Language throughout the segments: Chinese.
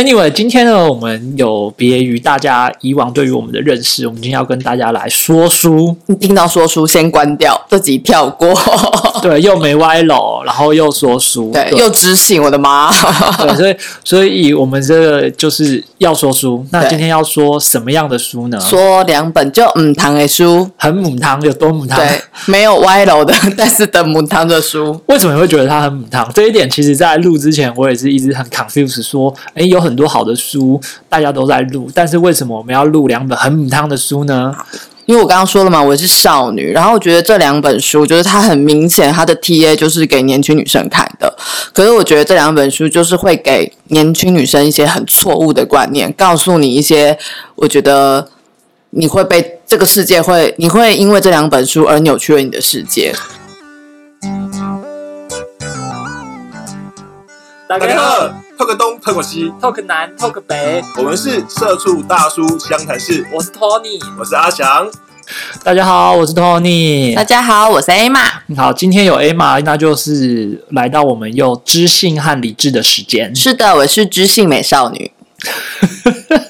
Anyway，今天呢，我们有别于大家以往对于我们的认识，我们今天要跟大家来说书。你听到说书先关掉，这集跳过。对，又没歪楼，然后又说书，对，又知性，我的妈！对，所以，所以我们这个就是要说书。那今天要说什么样的书呢？说两本就母堂的书，很母堂，有多母堂？对，没有歪楼的，但是的母堂的书。为什么会觉得它很母堂？这一点，其实在录之前，我也是一直很 confused，说，哎，有很很多好的书，大家都在录，但是为什么我们要录两本很母汤的书呢？因为我刚刚说了嘛，我是少女，然后我觉得这两本书就是它很明显，它的 T A 就是给年轻女生看的。可是我觉得这两本书就是会给年轻女生一些很错误的观念，告诉你一些，我觉得你会被这个世界会，你会因为这两本书而扭曲了你的世界。大家好，talk 东，talk 西，talk 南，talk 北，我们是社畜大叔湘潭市。我是 Tony，我是阿翔。大家好，我是 Tony。大家好，我是 Emma。好，今天有 Emma，那就是来到我们又知性和理智的时间。是的，我是知性美少女。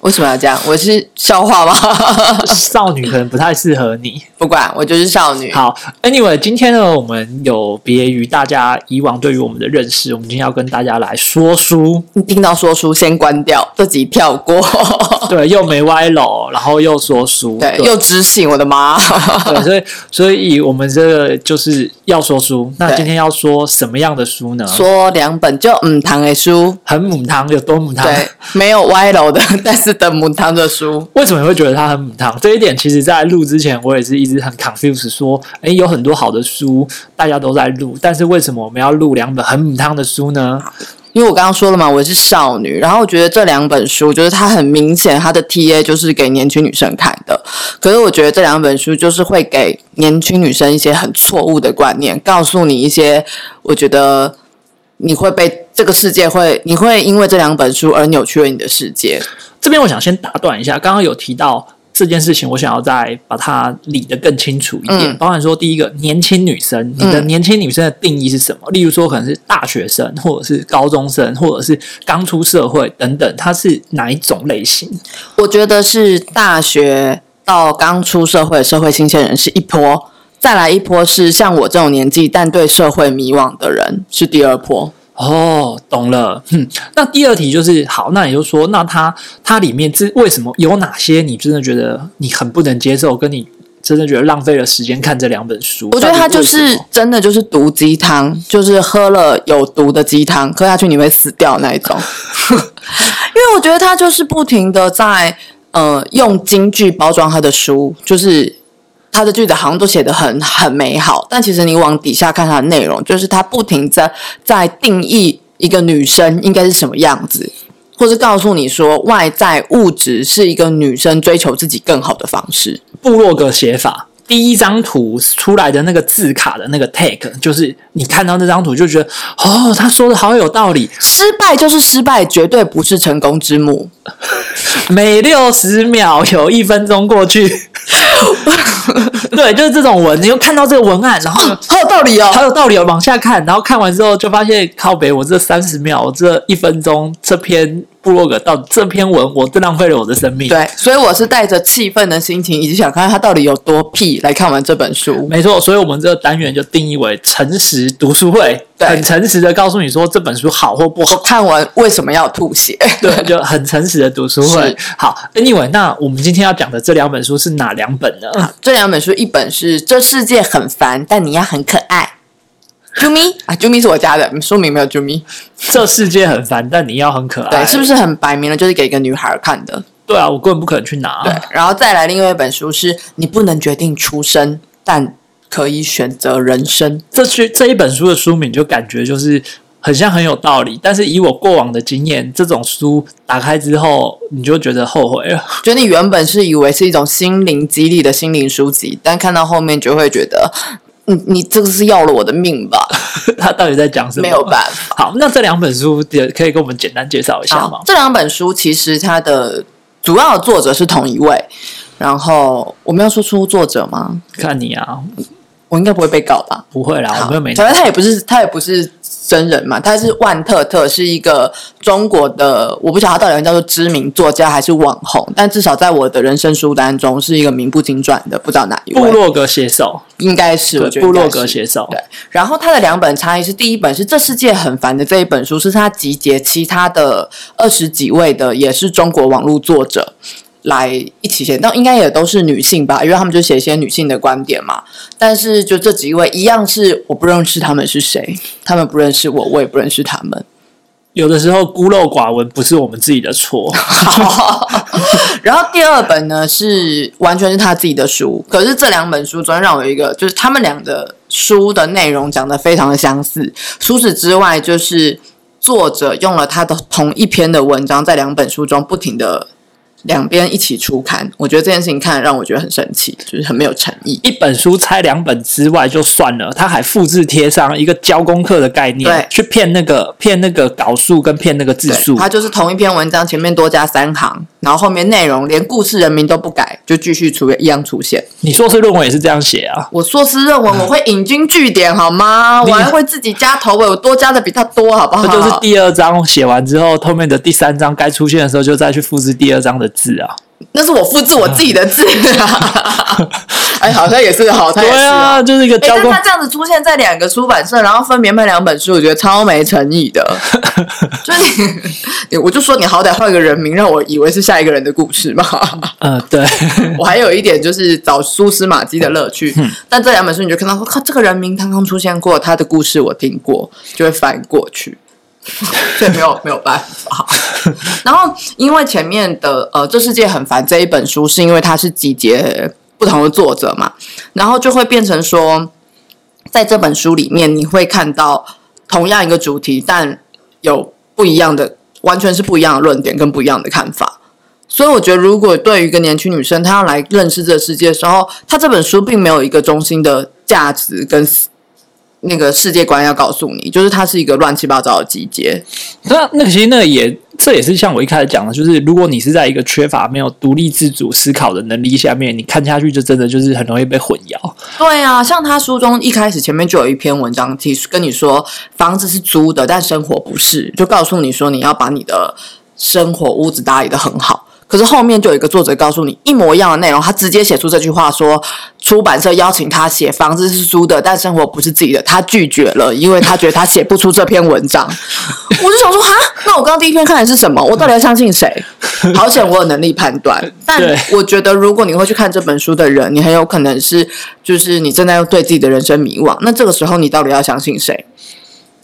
为什么要这样？我是笑话吗？少女可能不太适合你。不管，我就是少女。好，Anyway，今天呢，我们有别于大家以往对于我们的认识，我们今天要跟大家来说书。你听到说书先关掉，自己跳过。对，又没歪楼，然后又说书，对，又知性，我的妈！对，所以，所以我们这个就是要说书。那今天要说什么样的书呢？说两本就母堂的书，很母堂，有多母堂？对，没有歪楼的，但是的母汤的书。为什么你会觉得它很母汤？这一点，其实在录之前，我也是一直很 confused，说，哎，有很多好的书，大家都在录，但是为什么我们要录两本很母汤的书呢？因为我刚刚说了嘛，我是少女，然后我觉得这两本书就是它很明显，它的 T A 就是给年轻女生看的。可是我觉得这两本书就是会给年轻女生一些很错误的观念，告诉你一些，我觉得你会被这个世界会，你会因为这两本书而扭曲了你的世界。这边我想先打断一下，刚刚有提到。这件事情，我想要再把它理得更清楚一点。包含说，第一个，年轻女生，你的年轻女生的定义是什么？例如说，可能是大学生，或者是高中生，或者是刚出社会等等，它是哪一种类型？我觉得是大学到刚出社会，社会新鲜人是一波，再来一波是像我这种年纪但对社会迷惘的人是第二波。哦，懂了。哼，那第二题就是好，那也就是说，那它它里面这为什么有哪些你真的觉得你很不能接受，跟你真的觉得浪费了时间看这两本书？我觉得它就是真的就是毒鸡汤，就是喝了有毒的鸡汤，喝下去你会死掉那一种。因为我觉得他就是不停的在呃用京剧包装他的书，就是。他的句子好像都写的很很美好，但其实你往底下看他的内容，就是他不停在在定义一个女生应该是什么样子，或是告诉你说外在物质是一个女生追求自己更好的方式。部落格写法。第一张图出来的那个字卡的那个 take，就是你看到那张图就觉得，哦，他说的好有道理。失败就是失败，绝对不是成功之母。每六十秒有一分钟过去，对，就是这种文，你又看到这个文案，然后好有道理哦，好有道理哦，往下看，然后看完之后就发现靠北，我这三十秒，这一分钟这篇。部落格到这篇文，我都浪费了我的生命。对，所以我是带着气愤的心情，以及想看看他到底有多屁来看完这本书。没错，所以我们这个单元就定义为诚实读书会，很诚实的告诉你说这本书好或不好，看完为什么要吐血。对，就很诚实的读书会。好，Anyway，那我们今天要讲的这两本书是哪两本呢？这两本书，一本是《这世界很烦，但你要很可爱》。啾咪啊，啾咪是我家的，说明没有啾咪。这世界很烦，但你要很可爱，对，是不是很摆明了就是给一个女孩看的？对啊，我根本不可能去拿。对，然后再来另外一本书是你不能决定出生，但可以选择人生。这去这一本书的书名就感觉就是很像很有道理，但是以我过往的经验，这种书打开之后你就觉得后悔了。觉得你原本是以为是一种心灵激励的心灵书籍，但看到后面就会觉得。你你这个是要了我的命吧？他到底在讲什么？没有办法。好，那这两本书也可以给我们简单介绍一下吗？这两本书其实它的主要的作者是同一位，然后我们要说出作者吗？看你啊，我应该不会被告吧？不会啦，我们又没反正他也不是他也不是真人嘛，他是万特特，是一个中国的，我不晓得他到底叫做知名作家还是网红，但至少在我的人生书单中是一个名不经传的，不知道哪一位，部落格写手，应该是我对，觉得部落应该是。格写手，对，然后他的两本差异是，第一本是《这世界很烦》的这一本书，是他集结其他的二十几位的，也是中国网络作者来一起写，但应该也都是女性吧，因为他们就写一些女性的观点嘛。但是就这几位一样是我不认识他们是谁，他们不认识我，我也不认识他们。有的时候孤陋寡闻不是我们自己的错，然后第二本呢是完全是他自己的书，可是这两本书中让我有一个，就是他们俩的书的内容讲的非常的相似。除此之外，就是作者用了他的同一篇的文章，在两本书中不停的两边一起出刊。我觉得这件事情看让我觉得很生气，就是很没有诚意。一本书拆两本之外就算了，他还复制贴上一个教功课的概念，对去骗那个骗那个稿数跟骗那个字，数，他就是同一篇文章前面多加三行，然后后面内容连故事人名都不改，就继续出一样出现。你硕士论文也是这样写啊？我硕士论文我会引经据典好吗？我还会自己加头尾，我多加的比他多，好不好？这就是第二章写完之后，后面的第三章该出现的时候，就再去复制第二章的字啊。那是我复制我自己的字啊！哎，好像也是，好像也是对啊，就是一个哎，但他这样子出现在两个出版社，然后分别卖两本书，我觉得超没诚意的。就是你，你我就说你好歹换个人名，让我以为是下一个人的故事嘛。呃，对，我还有一点就是找蛛丝马迹的乐趣，嗯但这两本书你就看到，靠，这个人名刚刚出现过，他的故事我听过，就会翻过去。所以没有没有办法。然后因为前面的呃，这世界很烦这一本书，是因为它是集结不同的作者嘛，然后就会变成说，在这本书里面你会看到同样一个主题，但有不一样的，完全是不一样的论点跟不一样的看法。所以我觉得，如果对于一个年轻女生，她要来认识这个世界的时候，她这本书并没有一个中心的价值跟那个世界观要告诉你，就是它是一个乱七八糟的集结。那那个其实那个也这也是像我一开始讲的，就是如果你是在一个缺乏没有独立自主思考的能力下面，你看下去就真的就是很容易被混淆。对啊，像他书中一开始前面就有一篇文章提跟你说，房子是租的，但生活不是，就告诉你说你要把你的生活屋子打理的很好。可是后面就有一个作者告诉你一模一样的内容，他直接写出这句话说，出版社邀请他写房子是租的，但生活不是自己的，他拒绝了，因为他觉得他写不出这篇文章。我就想说，哈，那我刚刚第一篇看的是什么？我到底要相信谁？好险我有能力判断，但我觉得如果你会去看这本书的人，你很有可能是就是你正在对自己的人生迷惘，那这个时候你到底要相信谁？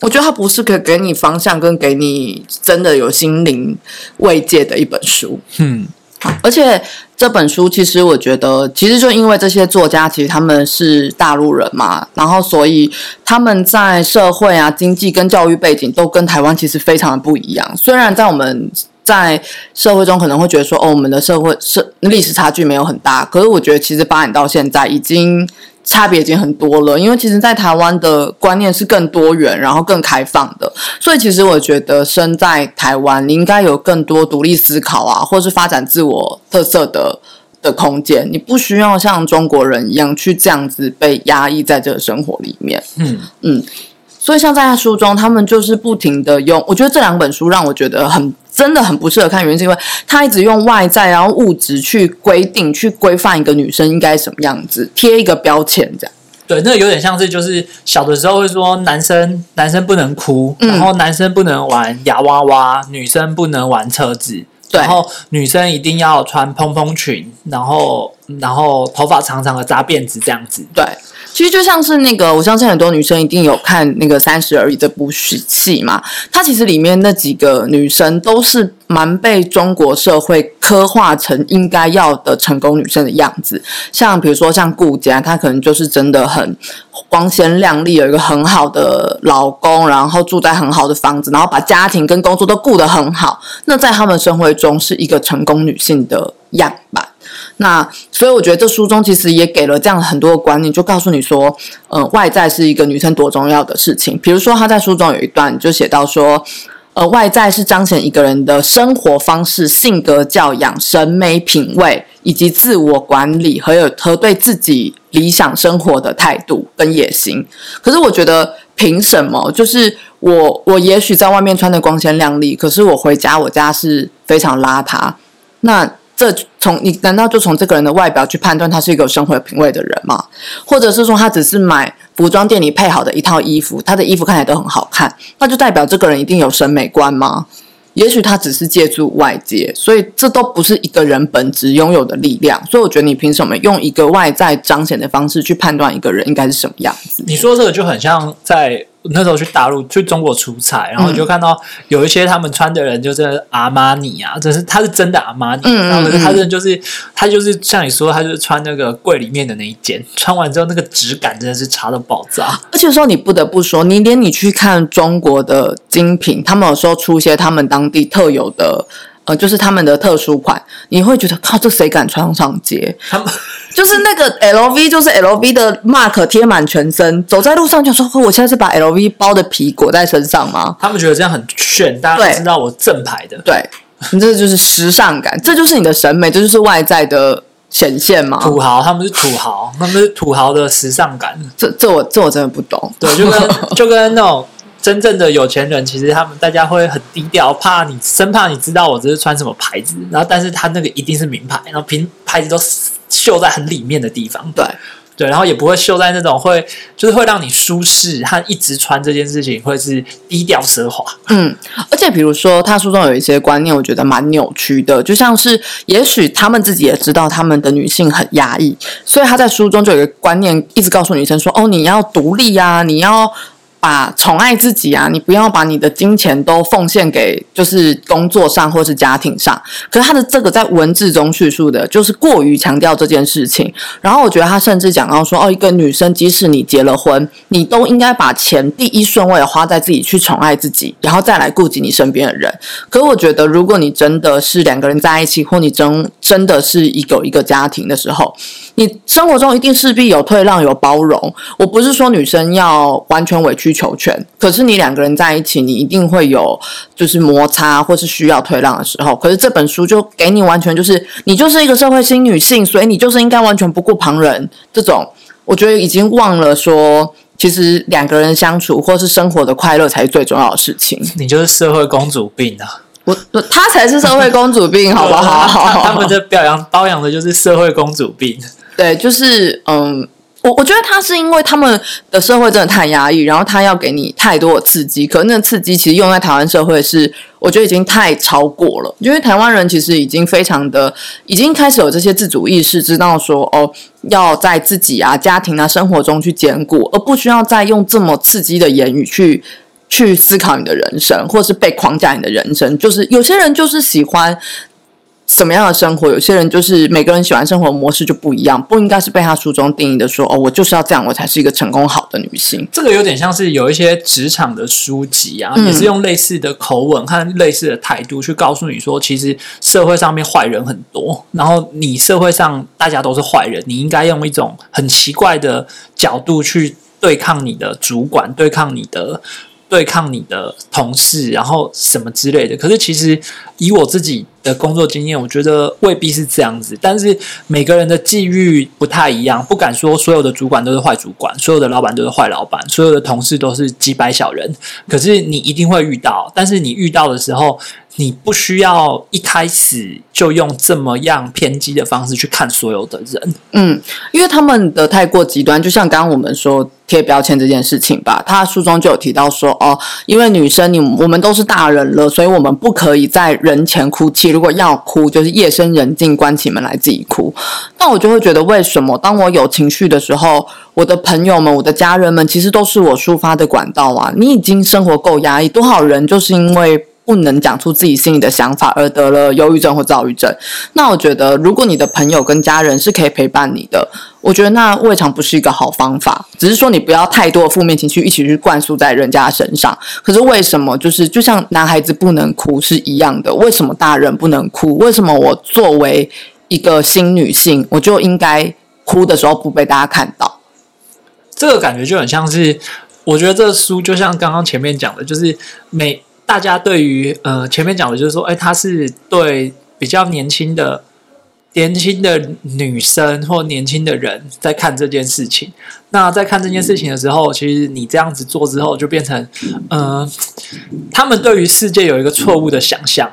我觉得他不是可以给你方向跟给你真的有心灵慰藉的一本书。嗯，而且这本书其实我觉得，其实就因为这些作家其实他们是大陆人嘛，然后所以他们在社会啊、经济跟教育背景都跟台湾其实非常的不一样。虽然在我们在社会中可能会觉得说，哦，我们的社会社历史差距没有很大，可是我觉得其实八年到现在已经差别已经很多了。因为其实，在台湾的观念是更多元，然后更开放的，所以其实我觉得身在台湾，你应该有更多独立思考啊，或是发展自我特色的。的空间，你不需要像中国人一样去这样子被压抑在这个生活里面。嗯嗯，所以像在他书中，他们就是不停的用，我觉得这两本书让我觉得很真的很不适合看，原因是因为他一直用外在然后物质去规定、去规范一个女生应该什么样子，贴一个标签这样。对，那个有点像是就是小的时候会说男生男生不能哭，嗯然后男生不能玩洋娃娃，女生不能玩车子。对然后女生一定要穿蓬蓬裙，然后然后头发长长的扎辫子这样子。对，其实就像是那个，我相信很多女生一定有看那个《三十而已》这部戏嘛。它其实里面那几个女生都是蛮被中国社会刻画成应该要的成功女生的样子。像比如说像顾佳，她可能就是真的很光鲜亮丽，有一个很好的老公，然后住在很好的房子，然后把家庭跟工作都顾得很好。那在他们生活中是一个成功女性的样板。那所以我觉得这书中其实也给了这样很多的观念，就告诉你说，嗯、外在是一个女生多重要的事情。比如说，她在书中有一段就写到说，呃，外在是彰显一个人的生活方式、性格教养、审美品味以及自我管理和有和对自己理想生活的态度跟野心。可是我觉得，凭什么？就是我我也许在外面穿的光鲜亮丽，可是我回家我家是非常邋遢。那这从你难道就从这个人的外表去判断他是一个有生活品味的人吗？或者是说他只是买服装店里配好的一套衣服，他的衣服看起来都很好看，那就代表这个人一定有审美观吗？也许他只是借助外界，所以这都不是一个人本质拥有的力量。所以我觉得你凭什么用一个外在彰显的方式去判断一个人应该是什么样子？你说这个就很像在那时候去大陆去中国出差，然后你就看到有一些他们穿的人就是阿玛尼啊，真是他是真的阿玛尼，嗯嗯然后可是他是就是他就是像你说，他就是穿那个柜里面的那一件，穿完之后那个质感真的是差到爆炸。而且说你不得不说，你连你去看中国的精品，他们有时候出一些他们当地特有的，呃，就是他们的特殊款，你会觉得靠，这谁敢穿上街？他们就是那个 LV，就是 LV 的 mark 贴满全身，走在路上就说，哦我现在是把 LV 包的皮裹在身上吗？他们觉得这样很炫，大家都知道我正牌的。对，你这就是时尚感，这就是你的审美，这就是外在的显现嘛？土豪，他们是土豪，他们是土豪的时尚感。这这我这我真的不懂。对，就跟就跟那种真正的有钱人，其实他们大家会很低调，怕你生怕你知道我这是穿什么牌子，然后但是他那个一定是名牌，然后平牌子都绣在很里面的地方，对，对，然后也不会绣在那种会就是会让你舒适和一直穿这件事情会是低调奢华。嗯，而且比如说，他书中有一些观念，我觉得蛮扭曲的，就像是，也许他们自己也知道他们的女性很压抑，所以他在书中就有一个观念，一直告诉女生说：“哦，你要独立啊，你要把宠爱自己啊，你不要把你的金钱都奉献给就是工作上或是家庭上。”可是他的这个在文字中叙述的，就是过于强调这件事情。然后我觉得他甚至讲到说：“哦，一个女生即使你结了婚，你都应该把钱第一顺位花在自己去宠爱自己，然后再来顾及你身边的人。”可我觉得，如果你真的是两个人在一起，或你真真的是一个一个家庭的时候，你生活中一定势必有退让、有包容。我不是说女生要完全委屈曲求权，可是你两个人在一起，你一定会有就是摩擦或是需要退让的时候。可是这本书就给你完全就是你就是一个社会新女性，所以你就是应该完全不顾旁人这种。我觉得已经忘了说，其实两个人相处或是生活的快乐才是最重要的事情。你就是社会公主病啊！我我她才是社会公主病，好不好？他 他们这表扬包养的就是社会公主病。对，就是嗯，我我觉得他是因为他们的社会真的太压抑，然后他要给你太多的刺激，可是那刺激其实用在台湾社会是，我觉得已经太超过了。因为台湾人其实已经非常的，已经开始有这些自主意识，知道说哦，要在自己啊、家庭啊、生活中去兼顾，而不需要再用这么刺激的言语去。去思考你的人生，或是被框架你的人生，就是有些人就是喜欢什么样的生活，有些人就是每个人喜欢生活模式就不一样，不应该是被他书中定义的说哦，我就是要这样，我才是一个成功好的女性。这个有点像是有一些职场的书籍啊，嗯也是用类似的口吻和类似的态度去告诉你说，其实社会上面坏人很多，然后你社会上大家都是坏人，你应该用一种很奇怪的角度去对抗你的主管，对抗你的。对抗你的同事，然后什么之类的。可是其实以我自己的工作经验，我觉得未必是这样子。但是每个人的际遇不太一样，不敢说所有的主管都是坏主管，所有的老板都是坏老板，所有的同事都是几百小人。可是你一定会遇到，但是你遇到的时候，你不需要一开始就用这么样偏激的方式去看所有的人。嗯，因为他们的太过极端，就像刚刚我们说贴标签这件事情吧，他书中就有提到说，哦，因为女生你我们都是大人了，所以我们不可以在人前哭泣，如果要哭，就是夜深人静关起门来自己哭。那我就会觉得，为什么当我有情绪的时候，我的朋友们、我的家人们，其实都是我抒发的管道啊？你已经生活够压抑，多少人就是因为。不能讲出自己心里的想法，而得了忧郁症或躁郁症。那我觉得，如果你的朋友跟家人是可以陪伴你的，我觉得那未尝不是一个好方法。只是说你不要太多的负面情绪一起去灌输在人家身上。可是为什么就是就像男孩子不能哭是一样的？为什么大人不能哭？为什么我作为一个新女性，我就应该哭的时候不被大家看到？这个感觉就很像是，我觉得这书就像刚刚前面讲的，就是每大家对于呃前面讲的就是说，哎，他是对比较年轻的年轻的女生或年轻的人在看这件事情。那在看这件事情的时候，其实你这样子做之后，就变成呃，他们对于世界有一个错误的想象。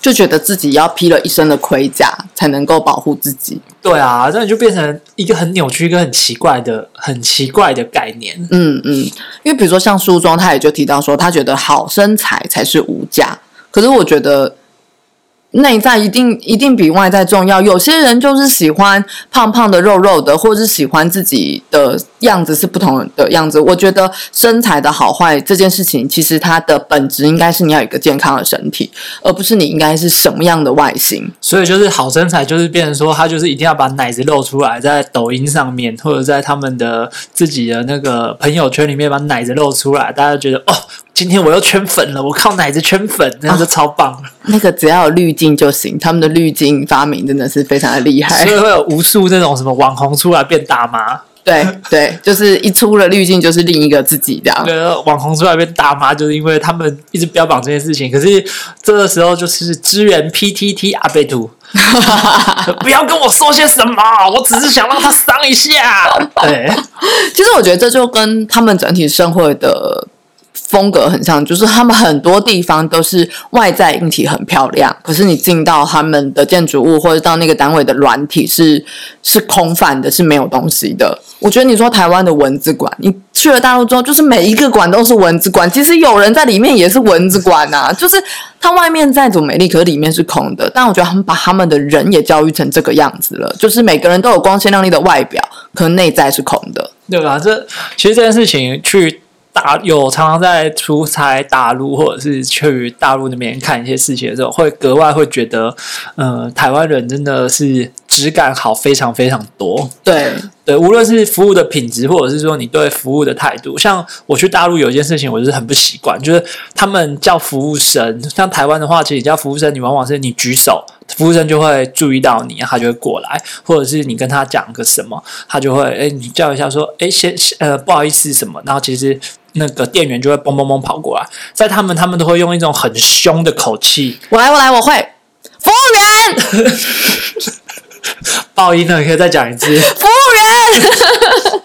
就觉得自己要披了一身的盔甲才能够保护自己。对啊，这样就变成一个很扭曲、一个很奇怪的、很奇怪的概念。嗯嗯，因为比如说像书中，他也就提到说，他觉得好身材才是无价。可是我觉得。内在一定一定比外在重要。有些人就是喜欢胖胖的、肉肉的，或者是喜欢自己的样子是不同的样子。我觉得身材的好坏这件事情，其实它的本质应该是你要有一个健康的身体，而不是你应该是什么样的外形。所以就是好身材，就是变成说他就是一定要把奶子露出来，在抖音上面或者在他们的自己的那个朋友圈里面把奶子露出来，大家觉得哦。今天我又圈粉了，我靠奶子圈粉，那样就超棒。那个只要有滤镜就行，他们的滤镜发明真的是非常的厉害，所以会有无数那种什么网红出来变大妈。对对，就是一出了滤镜就是另一个自己这样。对，网红出来变大妈，就是因为他们一直标榜这件事情。可是这个时候就是支援 PTT 阿贝图，不要跟我说些什么，我只是想让他伤一下。对，其实我觉得这就跟他们整体社会的。风格很像，就是他们很多地方都是外在硬体很漂亮，可是你进到他们的建筑物或者到那个单位的软体是是空泛的，是没有东西的。我觉得你说台湾的文字馆，你去了大陆之后，就是每一个馆都是文字馆，其实有人在里面也是文字馆呐。就是它外面再怎么美丽，可是里面是空的。但我觉得他们把他们的人也教育成这个样子了，就是每个人都有光鲜亮丽的外表，可能内在是空的，对吧？这其实这件事情去。大有常常在出差大陆，或者是去大陆那边看一些事情的时候，会格外会觉得，呃，台湾人真的是质感好非常非常多。对对，无论是服务的品质，或者是说你对服务的态度，像我去大陆有一件事情，我就是很不习惯，就是他们叫服务生，像台湾的话，其实叫服务生，你往往是你举手，服务生就会注意到你，他就会过来，或者是你跟他讲个什么，他就会哎，你叫一下说，哎，先呃不好意思什么，然后其实。那个店员就会嘣嘣嘣跑过来，在他们他们都会用一种很凶的口气，我来我来我会，服务员，爆音了，可以再讲一次，服务员。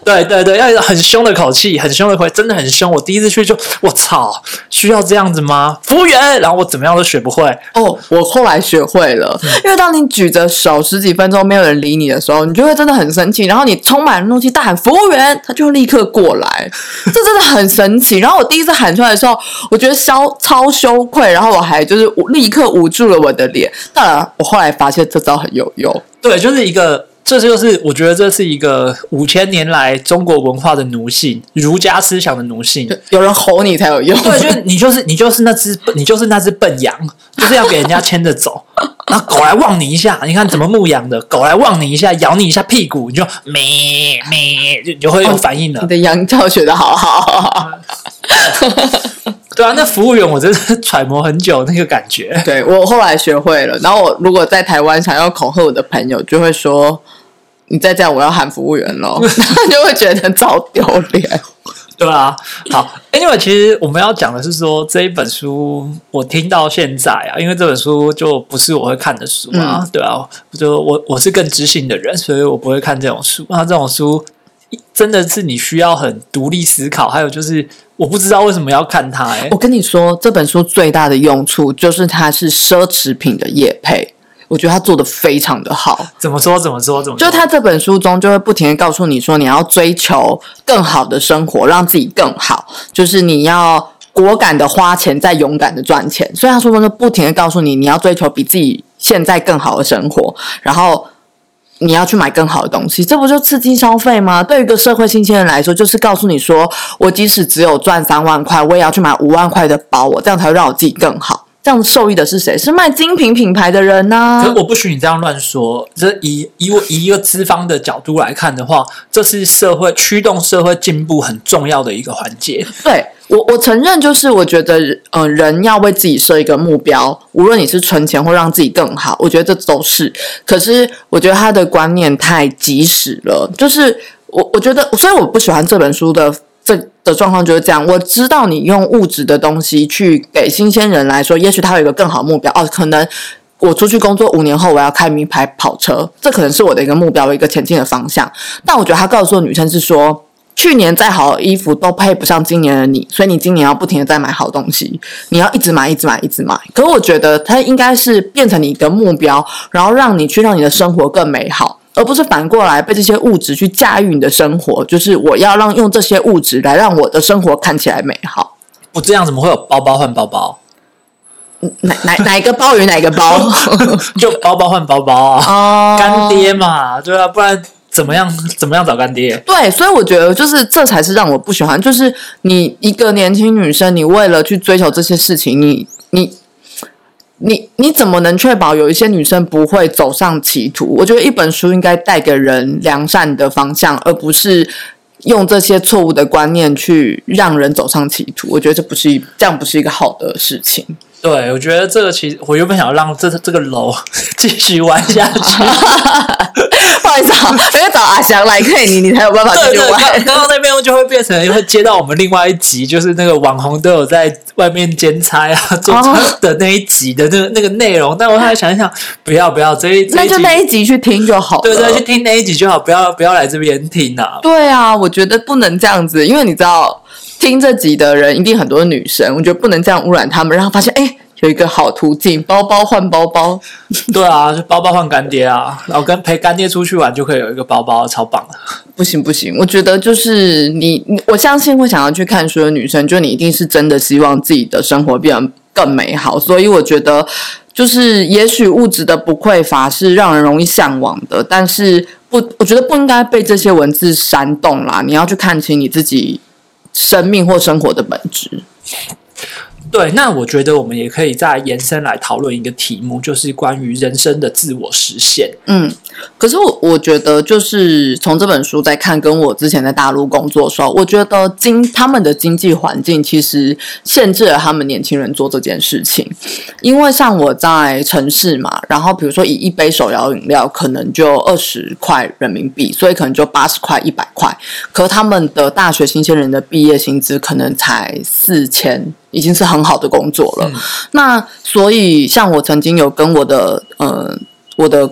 对对对，要很凶的口气，很凶的回，真的很凶。我第一次去就，我操，需要这样子吗？服务员，然后我怎么样都学不会。哦，我后来学会了，因为当你举着手十几分钟没有人理你的时候，你就会真的很生气，然后你充满怒气大喊服务员，他就立刻过来，这真的很神奇。然后我第一次喊出来的时候，我觉得超超羞愧，然后我还就是立刻捂住了我的脸。当然，我后来发现这招很有用。对，就是一个。这就是我觉得这是一个五千年来中国文化的奴性，儒家思想的奴性。有人吼你才有用。对，就是你就是你就是那只你就是那只笨羊，就是要给人家牵着走。那狗来望你一下，你看怎么牧羊的？狗来望你一下，咬你一下屁股，你就咩咩，就就会有反应了。你的羊教学的好好。对啊，那服务员我真的揣摩很久那个感觉。对我后来学会了，然后我如果在台湾想要恐吓我的朋友，就会说。你再这样，我要喊服务员喽，就会觉得超丢脸，对啊。好，Anyway，其实我们要讲的是说这一本书，我听到现在啊，因为这本书就不是我会看的书啊，对啊，就我我是更知性的人，所以我不会看这种书。那这种书真的是你需要很独立思考，还有就是我不知道为什么要看它。哎，我跟你说，这本书最大的用处就是它是奢侈品的叶配。我觉得他做的非常的好。怎么说？怎么说？怎么？就他这本书中就会不停的告诉你说，你要追求更好的生活，让自己更好。就是你要果敢的花钱，再勇敢的赚钱。所以他书中就不停的告诉你，你要追求比自己现在更好的生活，然后你要去买更好的东西。这不就刺激消费吗？对于一个社会新鲜人来说，就是告诉你说，我即使只有赚三万块，我也要去买五万块的包，我这样才会让我自己更好。这样受益的是谁？是卖精品品牌的人呢？可我不许你这样乱说。这以以我以一个资方的角度来看的话，这是社会驱动社会进步很重要的一个环节。对我，我承认，就是我觉得，呃，人要为自己设一个目标，无论你是存钱或让自己更好，我觉得这都是。可是，我觉得他的观念太及时了。就是我，我觉得，所以我不喜欢这本书的。这的状况就是这样。我知道你用物质的东西去给新鲜人来说，也许他有一个更好的目标哦，可能我出去工作五年后我要开名牌跑车，这可能是我的一个目标，一个前进的方向。但我觉得他告诉女生是说。去年再好的衣服都配不上今年的你，所以你今年要不停的在买好东西，你要一直买，一直买，一直买。可是我觉得它应该是变成你的目标，然后让你去让你的生活更美好，而不是反过来被这些物质去驾驭你的生活。就是我要让用这些物质来让我的生活看起来美好。不这样怎么会有包包换包包？哪哪哪一个包与哪个包？就包包换包包啊！哦干爹嘛，对啊，不然怎么样怎么样找干爹？对，所以我觉得就是这才是让我不喜欢，就是你一个年轻女生，你为了去追求这些事情，你你你你怎么能确保有一些女生不会走上歧途？我觉得一本书应该带给人良善的方向，而不是用这些错误的观念去让人走上歧途。我觉得这不是一这样不是一个好的事情。对，我觉得这个其实我原本想要让这这个楼 继续玩下去，不好意思啊，我要找阿翔来看你，你才有办法继对对，续玩。刚刚刚那边就会变成会接到我们另外一集，就是那个网红都有在外面兼差啊做哦的那一集的那个那个内容。但我后来想一想，不要不要，这一这那就那一集去听就好了。对对，去听那一集就好，不要不要来这边听啊。对啊，我觉得不能这样子，因为你知道，听这集的人一定很多女生，我觉得不能这样污染他们，然后发现哎，有一个好途径，包包换包包。对啊，就包包换干爹啊，然后跟陪干爹出去玩就可以有一个包包，超棒的。不行不行，我觉得就是你，你我相信会想要去看书的女生，就你一定是真的希望自己的生活变得更美好，所以我觉得就是也许物质的不匮乏是让人容易向往的，但是不，我觉得不应该被这些文字煽动啦。你要去看清你自己生命或生活的本质。对，那我觉得我们也可以再延伸来讨论一个题目，就是关于人生的自我实现。嗯，可是我我觉得就是从这本书在看，跟我之前在大陆工作的时候，我觉得经他们的经济环境其实限制了他们年轻人做这件事情。因为像我在城市嘛，然后比如说以一杯手摇饮料可能就二十块人民币，所以可能就八十块、一百块。可他们的大学新鲜人的毕业薪资可能才四千，已经是很好的工作了。那所以像我曾经有跟我的呃我的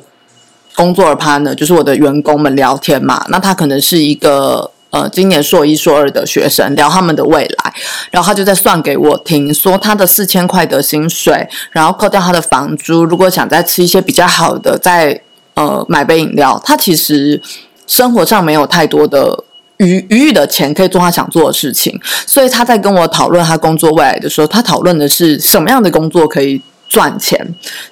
工作的 partner，就是我的员工们聊天嘛，那他可能是一个。呃，今年硕一、硕二的学生聊他们的未来，然后他就在算给我听，说他的四千块的薪水，然后扣掉他的房租，如果想再吃一些比较好的，再呃买杯饮料，他其实生活上没有太多的余余裕的钱可以做他想做的事情，所以他在跟我讨论他工作未来的时候，他讨论的是什么样的工作可以赚钱，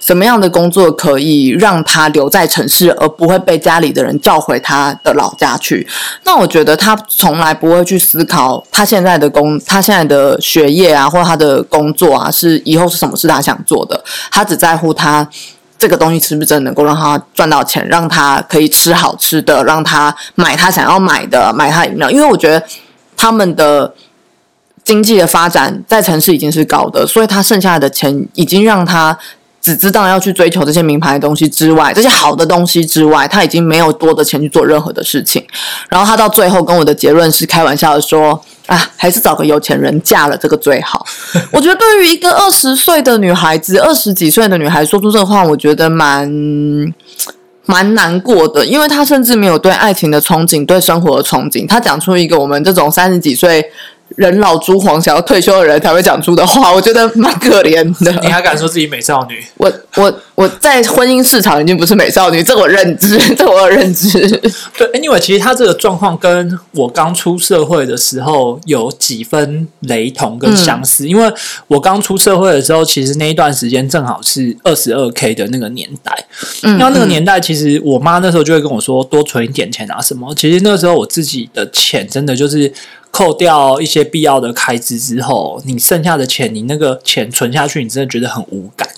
什么样的工作可以让他留在城市，而不会被家里的人叫回他的老家去。那我觉得他从来不会去思考他现在的工，他现在的学业啊，或他的工作啊，是以后是什么是他想做的，他只在乎他。这个东西是不是真的能够让他赚到钱，让他可以吃好吃的，让他买他想要买的，买他饮料？因为我觉得他们的经济的发展在城市已经是高的，所以他剩下的钱已经让他只知道要去追求这些名牌的东西之外，这些好的东西之外，他已经没有多的钱去做任何的事情。然后他到最后跟我的结论是开玩笑的说：“啊，还是找个有钱人嫁了这个最好。”我觉得对于一个二十岁的女孩子，二十几岁的女孩说出这话，我觉得蛮蛮难过的，因为她甚至没有对爱情的憧憬，对生活的憧憬。她讲出一个我们这种三十几岁人老珠黄想要退休的人才会讲出的话，我觉得蛮可怜的。你还敢说自己美少女？我我我在婚姻市场已经不是美少女，这我认知，这我有认知。对，anyway，其实他这个状况跟我刚出社会的时候有几分雷同跟相似，因为我刚出社会的时候，其实那一段时间正好是二十二 k 的那个年代，嗯因为那个年代其实我妈那时候就会跟我说多存一点钱啊什么，其实那时候我自己的钱真的就是。扣掉一些必要的开支之后，你剩下的钱，你那个钱存下去，你真的觉得很无感。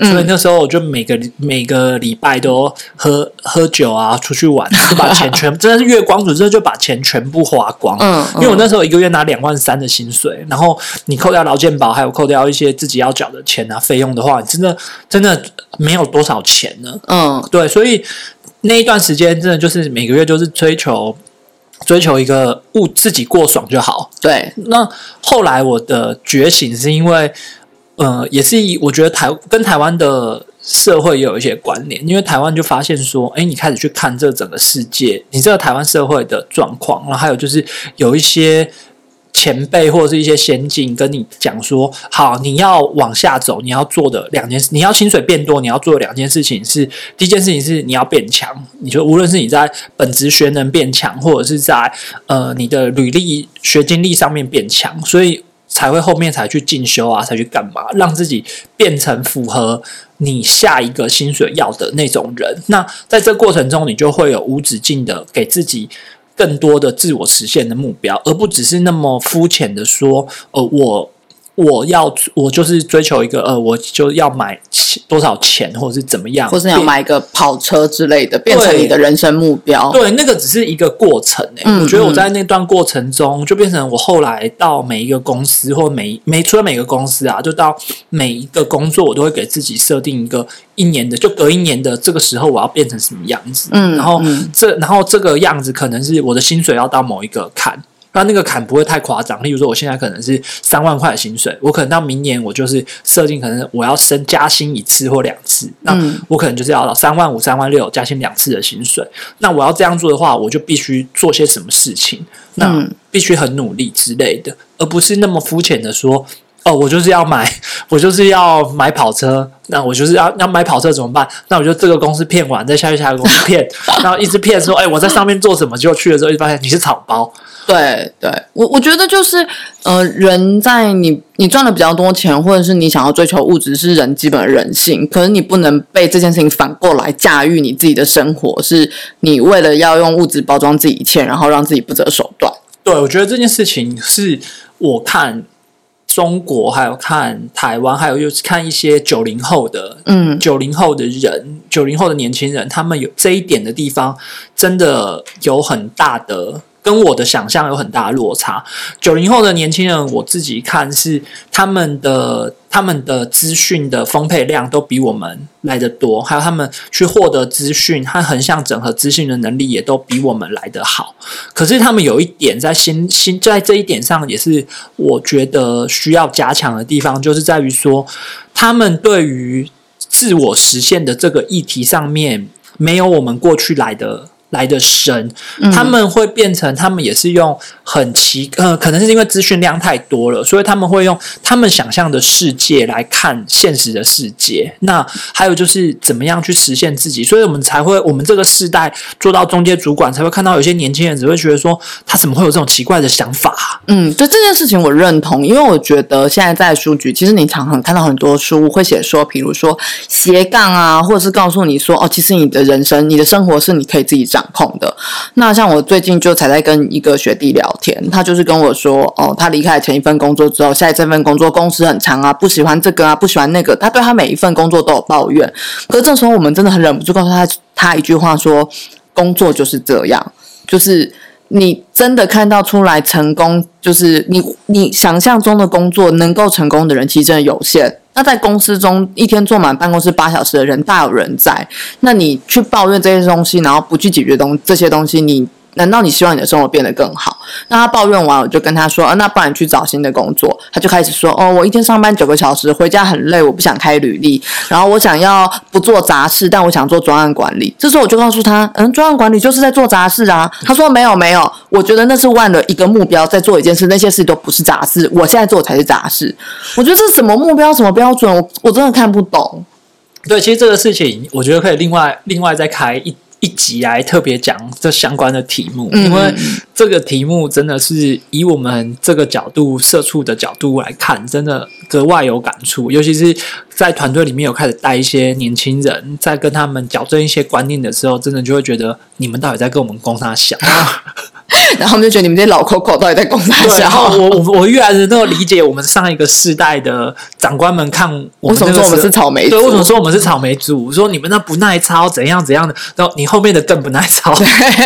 所以那时候我就每个每个礼拜都喝喝酒啊，出去玩，就把钱全真的是月光族，真的就把钱全部花光。嗯因为我那时候一个月拿两万三的薪水，然后你扣掉劳健保，还有扣掉一些自己要缴的钱啊费用的话，你真的真的没有多少钱呢。嗯对，所以那一段时间真的就是每个月就是追求追求一个物自己过爽就好。对，那后来我的觉醒是因为，呃，也是以我觉得台跟台湾的社会也有一些关联，因为台湾就发现说，哎，你开始去看这整个世界，你这个台湾社会的状况，然后还有就是有一些。前辈或者是一些先进跟你讲说，好，你要往下走，你要做的两件事，你要薪水变多，你要做两件事情是，第一件事情是你要变强。你说无论是你在本职学能变强，或者是在呃你的履历学经历上面变强，所以才会后面才去进修啊，才去干嘛，让自己变成符合你下一个薪水要的那种人。那在这过程中，你就会有无止境的给自己。更多的自我实现的目标，而不只是那么肤浅的说，呃，我。我要我就是追求一个呃，我就要买多少钱，或者是怎么样，或是要买一个跑车之类的，变成你的人生目标。对，那个只是一个过程诶。我觉得我在那段过程中，就变成我后来到每一个公司，或每每除了每个公司啊，就到每一个工作，我都会给自己设定一个一年的，就隔一年的这个时候，我要变成什么样子。嗯，然后这然后这个样子可能是我的薪水要到某一个坎。那那个坎不会太夸张，例如说我现在可能是三万块的薪水，我可能到明年我就是设定可能我要升加薪一次或两次，那我可能就是要到三万五、三万六加薪两次的薪水。那我要这样做的话，我就必须做些什么事情，那必须很努力之类的，而不是那么肤浅的说。哦，我就是要买，我就是要买跑车。那我就是要要买跑车怎么办？那我就这个公司骗完，再下去下一个公司骗，然后一直骗说，哎，我在上面做什么？结果去了之后，就发现你是草包。对对，我我觉得就是，呃，人在你你赚了比较多钱，或者是你想要追求物质，是人基本的人性。可是你不能被这件事情反过来驾驭你自己的生活，是你为了要用物质包装自己一切，然后让自己不择手段。对，我觉得这件事情是我看。中国还有看台湾，还有就是看一些九零后的，嗯，九零后的人，九零后的年轻人，他们有这一点的地方，真的有很大的。跟我的想象有很大的落差。九零后的年轻人，我自己看是他们的他们的资讯的丰沛量都比我们来的多，还有他们去获得资讯和横向整合资讯的能力也都比我们来的好。可是他们有一点在心心在这一点上，也是我觉得需要加强的地方，就是在于说，他们对于自我实现的这个议题上面，没有我们过去来的。来的深，他们会变成，他们也是用很奇，呃，可能是因为资讯量太多了，所以他们会用他们想象的世界来看现实的世界。那还有就是怎么样去实现自己，所以我们才会，我们这个世代做到中间主管，才会看到有些年轻人只会觉得说，他怎么会有这种奇怪的想法？嗯，对这件事情我认同，因为我觉得现在在书局，其实你常常看到很多书会写说，比如说斜杠啊，或者是告诉你说，哦，其实你的人生、你的生活是你可以自己掌。控的那像我最近就才在跟一个学弟聊天，他就是跟我说，哦，他离开前一份工作之后，下一这份工作工时很长啊，不喜欢这个啊，不喜欢那个，他对他每一份工作都有抱怨。可是这时候我们真的很忍不住告诉他，他一句话说，工作就是这样，就是你真的看到出来成功，就是你你想象中的工作能够成功的人，其实真的有限。那在公司中，一天坐满办公室八小时的人大有人在。那你去抱怨这些东西，然后不去解决东这些东西，你。难道你希望你的生活变得更好？那他抱怨完，我就跟他说：“，那不然去找新的工作。”他就开始说：“哦，我一天上班九个小时，回家很累，我不想开履历。然后我想要不做杂事，但我想做专案管理。”这时候我就告诉他：“嗯，专案管理就是在做杂事啊。”他说：“没有，没有，我觉得那是万了一个目标在做一件事，那些事都不是杂事，我现在做才是杂事。我觉得这是什么目标，什么标准？我我真的看不懂。”对，其实这个事情，我觉得可以另外另外再开一。一集来特别讲这相关的题目，因为这个题目真的是以我们这个角度、社畜的角度来看，真的格外有感触。尤其是在团队里面有开始带一些年轻人，在跟他们矫正一些观念的时候，真的就会觉得你们到底在跟我们公他想？然后我们就觉得你们这些老 Coco 到底在攻啥想？然后我我我越来越能够理解我们上一个世代的长官们看我们说我们是草莓，对，为什么说我们是草莓族？说你们那不耐操，怎样怎样的？然后你后面的更不耐操，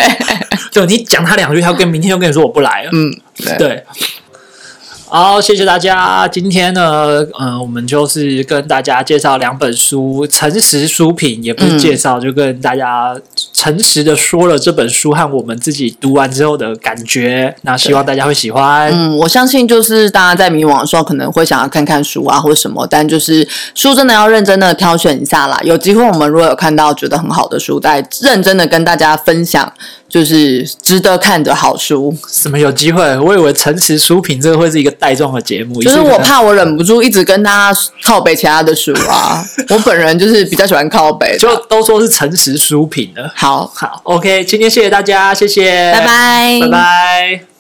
就你讲他两句，他跟明天又跟你说我不来了。嗯，对。好，谢谢大家。今天呢，嗯，我们就是跟大家介绍两本书，诚实书评，也不是介绍，就跟大家。诚实的说了这本书和我们自己读完之后的感觉。那希望大家会喜欢。嗯，我相信就是大家在迷惘的时候，可能会想要看看书啊，或者什么，但就是书真的要认真的挑选一下啦。有机会我们如果有看到觉得很好的书，再认真的跟大家分享，就是值得看的好书。什么有机会？我以为诚实书评这个会是一个带状的节目，就是我怕我忍不住一直跟大家靠背其他的书啊。我本人就是比较喜欢靠背，就都说是诚实书评的。好好，OK，今天谢谢大家，谢谢，拜拜，拜拜。